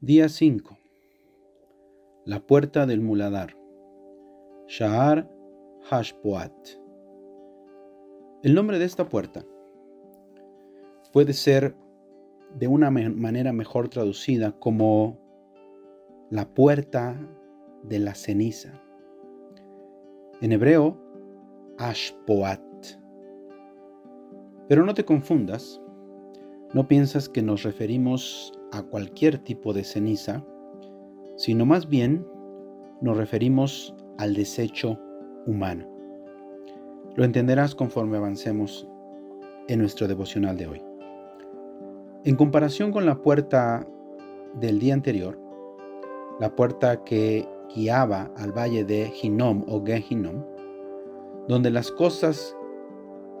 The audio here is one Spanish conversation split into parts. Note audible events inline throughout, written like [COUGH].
Día 5. La puerta del muladar. Shahar Hashpoat. El nombre de esta puerta puede ser de una manera mejor traducida como la puerta de la ceniza. En hebreo, Ashpoat. Pero no te confundas, no piensas que nos referimos a cualquier tipo de ceniza, sino más bien nos referimos al desecho humano. Lo entenderás conforme avancemos en nuestro devocional de hoy. En comparación con la puerta del día anterior, la puerta que guiaba al valle de Hinnom o Gehinom, donde las cosas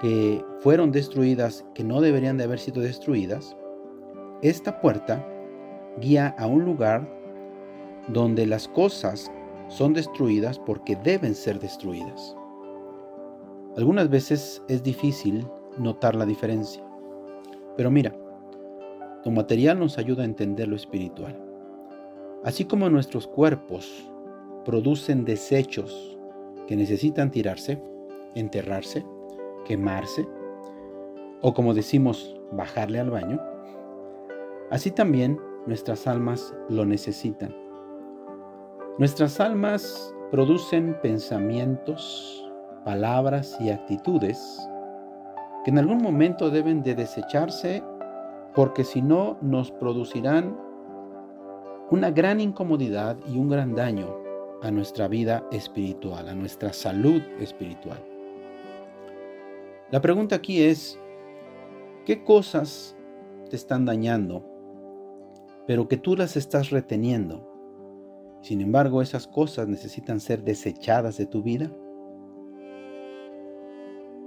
que fueron destruidas, que no deberían de haber sido destruidas, esta puerta guía a un lugar donde las cosas son destruidas porque deben ser destruidas. Algunas veces es difícil notar la diferencia, pero mira, tu material nos ayuda a entender lo espiritual. Así como nuestros cuerpos producen desechos que necesitan tirarse, enterrarse, quemarse, o como decimos, bajarle al baño, Así también nuestras almas lo necesitan. Nuestras almas producen pensamientos, palabras y actitudes que en algún momento deben de desecharse porque si no nos producirán una gran incomodidad y un gran daño a nuestra vida espiritual, a nuestra salud espiritual. La pregunta aquí es, ¿qué cosas te están dañando pero que tú las estás reteniendo. Sin embargo, esas cosas necesitan ser desechadas de tu vida.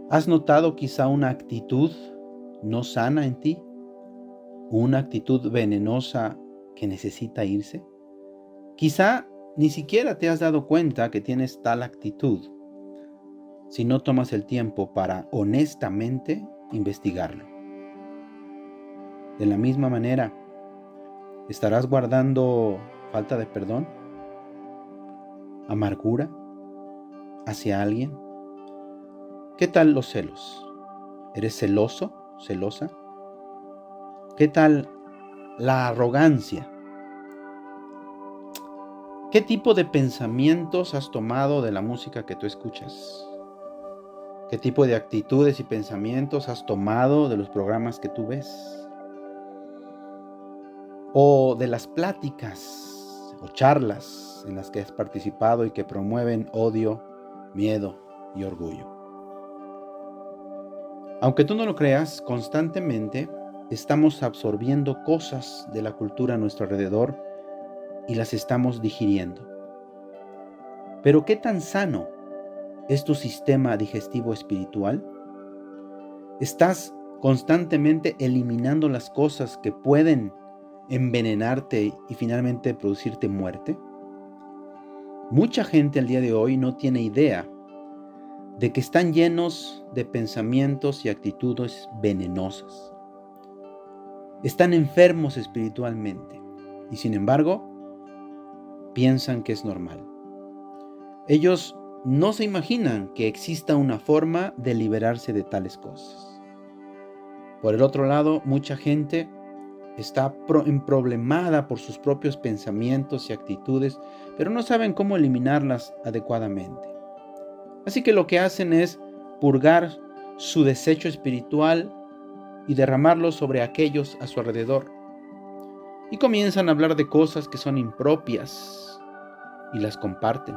¿Has notado quizá una actitud no sana en ti? ¿Una actitud venenosa que necesita irse? Quizá ni siquiera te has dado cuenta que tienes tal actitud si no tomas el tiempo para honestamente investigarlo. De la misma manera, ¿Estarás guardando falta de perdón? ¿Amargura hacia alguien? ¿Qué tal los celos? ¿Eres celoso? ¿Celosa? ¿Qué tal la arrogancia? ¿Qué tipo de pensamientos has tomado de la música que tú escuchas? ¿Qué tipo de actitudes y pensamientos has tomado de los programas que tú ves? O de las pláticas o charlas en las que has participado y que promueven odio, miedo y orgullo. Aunque tú no lo creas, constantemente estamos absorbiendo cosas de la cultura a nuestro alrededor y las estamos digiriendo. Pero ¿qué tan sano es tu sistema digestivo espiritual? ¿Estás constantemente eliminando las cosas que pueden envenenarte y finalmente producirte muerte? Mucha gente al día de hoy no tiene idea de que están llenos de pensamientos y actitudes venenosas. Están enfermos espiritualmente y sin embargo piensan que es normal. Ellos no se imaginan que exista una forma de liberarse de tales cosas. Por el otro lado, mucha gente está emproblemada por sus propios pensamientos y actitudes, pero no saben cómo eliminarlas adecuadamente. Así que lo que hacen es purgar su desecho espiritual y derramarlo sobre aquellos a su alrededor. Y comienzan a hablar de cosas que son impropias y las comparten.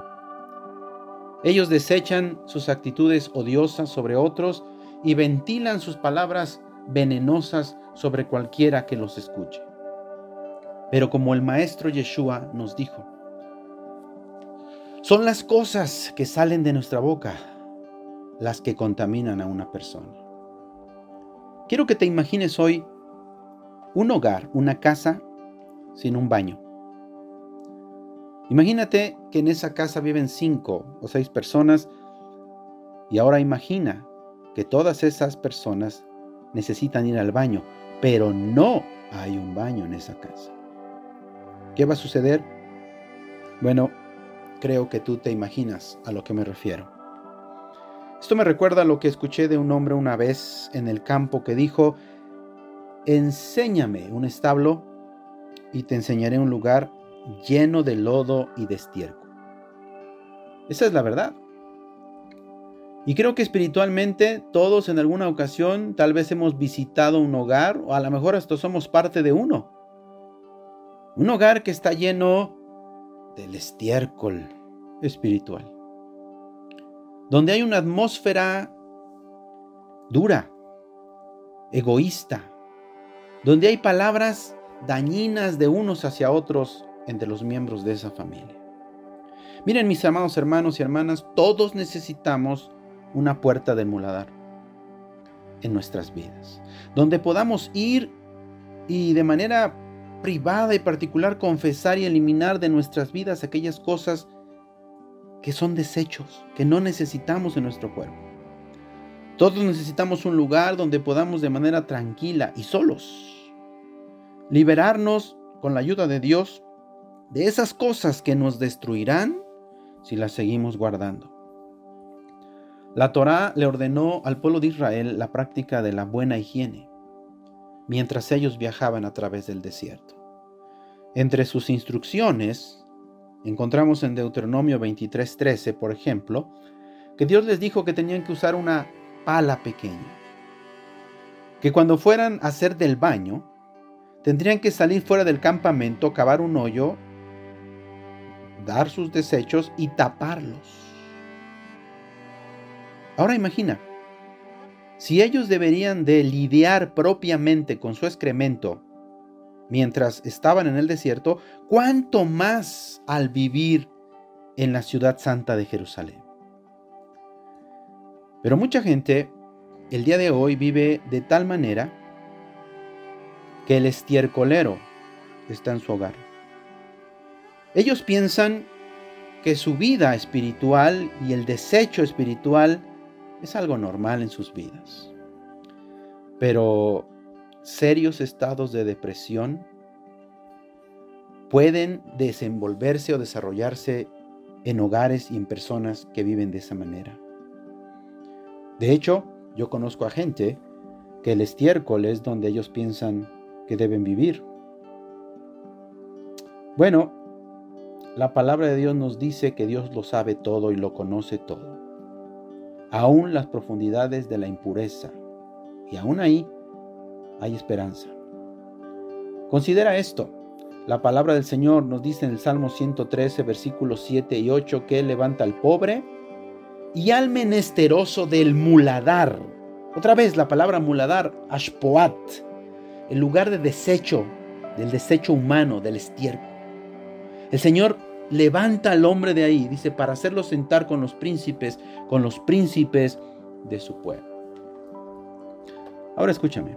Ellos desechan sus actitudes odiosas sobre otros y ventilan sus palabras venenosas sobre cualquiera que los escuche. Pero como el maestro Yeshua nos dijo, son las cosas que salen de nuestra boca las que contaminan a una persona. Quiero que te imagines hoy un hogar, una casa sin un baño. Imagínate que en esa casa viven cinco o seis personas y ahora imagina que todas esas personas necesitan ir al baño, pero no hay un baño en esa casa. ¿Qué va a suceder? Bueno, creo que tú te imaginas a lo que me refiero. Esto me recuerda a lo que escuché de un hombre una vez en el campo que dijo, enséñame un establo y te enseñaré un lugar lleno de lodo y de estiércol. Esa es la verdad. Y creo que espiritualmente todos en alguna ocasión tal vez hemos visitado un hogar o a lo mejor hasta somos parte de uno. Un hogar que está lleno del estiércol espiritual. Donde hay una atmósfera dura, egoísta, donde hay palabras dañinas de unos hacia otros entre los miembros de esa familia. Miren mis amados hermanos y hermanas, todos necesitamos una puerta del muladar en nuestras vidas, donde podamos ir y de manera privada y particular confesar y eliminar de nuestras vidas aquellas cosas que son desechos, que no necesitamos en nuestro cuerpo. Todos necesitamos un lugar donde podamos de manera tranquila y solos liberarnos con la ayuda de Dios de esas cosas que nos destruirán si las seguimos guardando. La Torá le ordenó al pueblo de Israel la práctica de la buena higiene mientras ellos viajaban a través del desierto. Entre sus instrucciones, encontramos en Deuteronomio 23:13, por ejemplo, que Dios les dijo que tenían que usar una pala pequeña, que cuando fueran a hacer del baño, tendrían que salir fuera del campamento, cavar un hoyo, dar sus desechos y taparlos. Ahora imagina, si ellos deberían de lidiar propiamente con su excremento mientras estaban en el desierto, cuánto más al vivir en la ciudad santa de Jerusalén. Pero mucha gente el día de hoy vive de tal manera que el estiercolero está en su hogar. Ellos piensan que su vida espiritual y el desecho espiritual es algo normal en sus vidas. Pero serios estados de depresión pueden desenvolverse o desarrollarse en hogares y en personas que viven de esa manera. De hecho, yo conozco a gente que el estiércol es donde ellos piensan que deben vivir. Bueno, la palabra de Dios nos dice que Dios lo sabe todo y lo conoce todo aún las profundidades de la impureza. Y aún ahí hay esperanza. Considera esto. La palabra del Señor nos dice en el Salmo 113, versículos 7 y 8, que Él levanta al pobre y al menesteroso del muladar. Otra vez la palabra muladar, ashpoat, el lugar de desecho, del desecho humano, del estiércol. El Señor levanta al hombre de ahí, dice, para hacerlo sentar con los príncipes, con los príncipes de su pueblo. Ahora escúchame.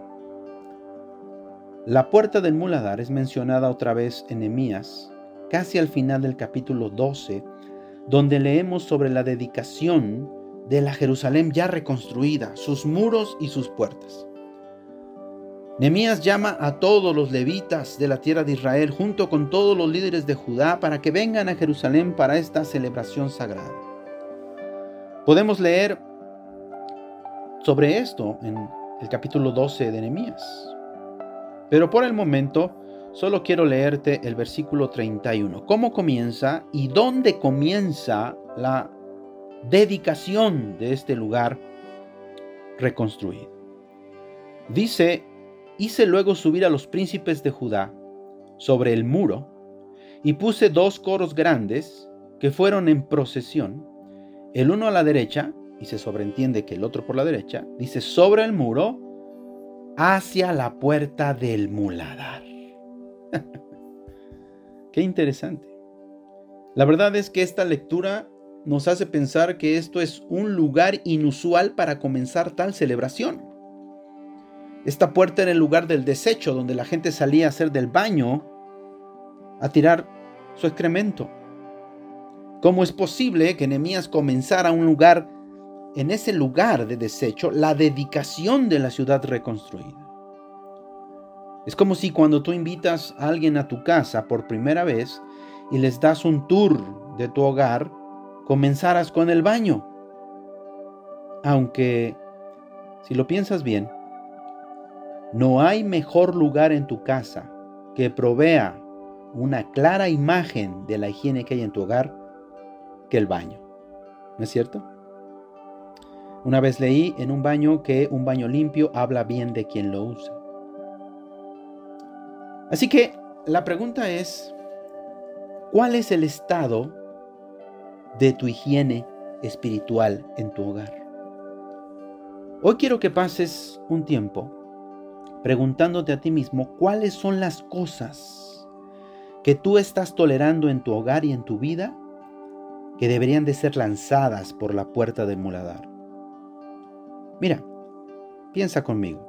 La puerta del muladar es mencionada otra vez en Emías, casi al final del capítulo 12, donde leemos sobre la dedicación de la Jerusalén ya reconstruida, sus muros y sus puertas. Nemías llama a todos los levitas de la tierra de Israel junto con todos los líderes de Judá para que vengan a Jerusalén para esta celebración sagrada. Podemos leer sobre esto en el capítulo 12 de Nehemías. Pero por el momento solo quiero leerte el versículo 31. ¿Cómo comienza y dónde comienza la dedicación de este lugar reconstruido? Dice Hice luego subir a los príncipes de Judá sobre el muro y puse dos coros grandes que fueron en procesión, el uno a la derecha, y se sobreentiende que el otro por la derecha, dice sobre el muro hacia la puerta del muladar. [LAUGHS] Qué interesante. La verdad es que esta lectura nos hace pensar que esto es un lugar inusual para comenzar tal celebración. Esta puerta era el lugar del desecho, donde la gente salía a hacer del baño, a tirar su excremento. ¿Cómo es posible que Nehemías comenzara un lugar, en ese lugar de desecho, la dedicación de la ciudad reconstruida? Es como si cuando tú invitas a alguien a tu casa por primera vez y les das un tour de tu hogar, comenzaras con el baño. Aunque, si lo piensas bien, no hay mejor lugar en tu casa que provea una clara imagen de la higiene que hay en tu hogar que el baño. ¿No es cierto? Una vez leí en un baño que un baño limpio habla bien de quien lo usa. Así que la pregunta es, ¿cuál es el estado de tu higiene espiritual en tu hogar? Hoy quiero que pases un tiempo preguntándote a ti mismo cuáles son las cosas que tú estás tolerando en tu hogar y en tu vida que deberían de ser lanzadas por la puerta del muladar. Mira, piensa conmigo.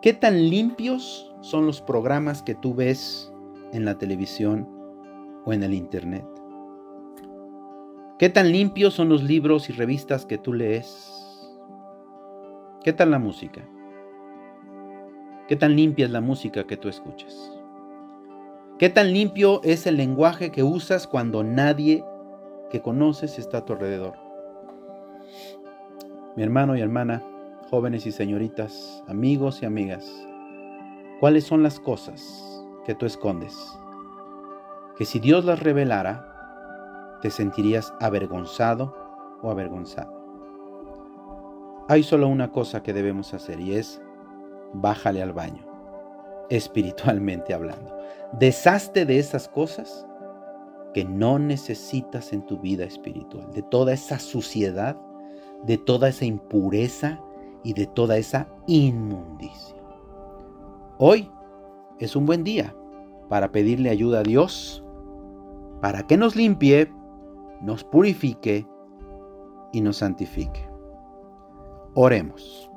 ¿Qué tan limpios son los programas que tú ves en la televisión o en el internet? ¿Qué tan limpios son los libros y revistas que tú lees? ¿Qué tal la música? ¿Qué tan limpia es la música que tú escuchas? ¿Qué tan limpio es el lenguaje que usas cuando nadie que conoces está a tu alrededor? mi hermano y hermana, jóvenes y señoritas, amigos y amigas, ¿cuáles son las cosas que tú escondes? Que si Dios las revelara, te sentirías avergonzado o avergonzado. Hay solo una cosa que debemos hacer y es bájale al baño, espiritualmente hablando. Deshazte de esas cosas que no necesitas en tu vida espiritual, de toda esa suciedad de toda esa impureza y de toda esa inmundicia. Hoy es un buen día para pedirle ayuda a Dios para que nos limpie, nos purifique y nos santifique. Oremos.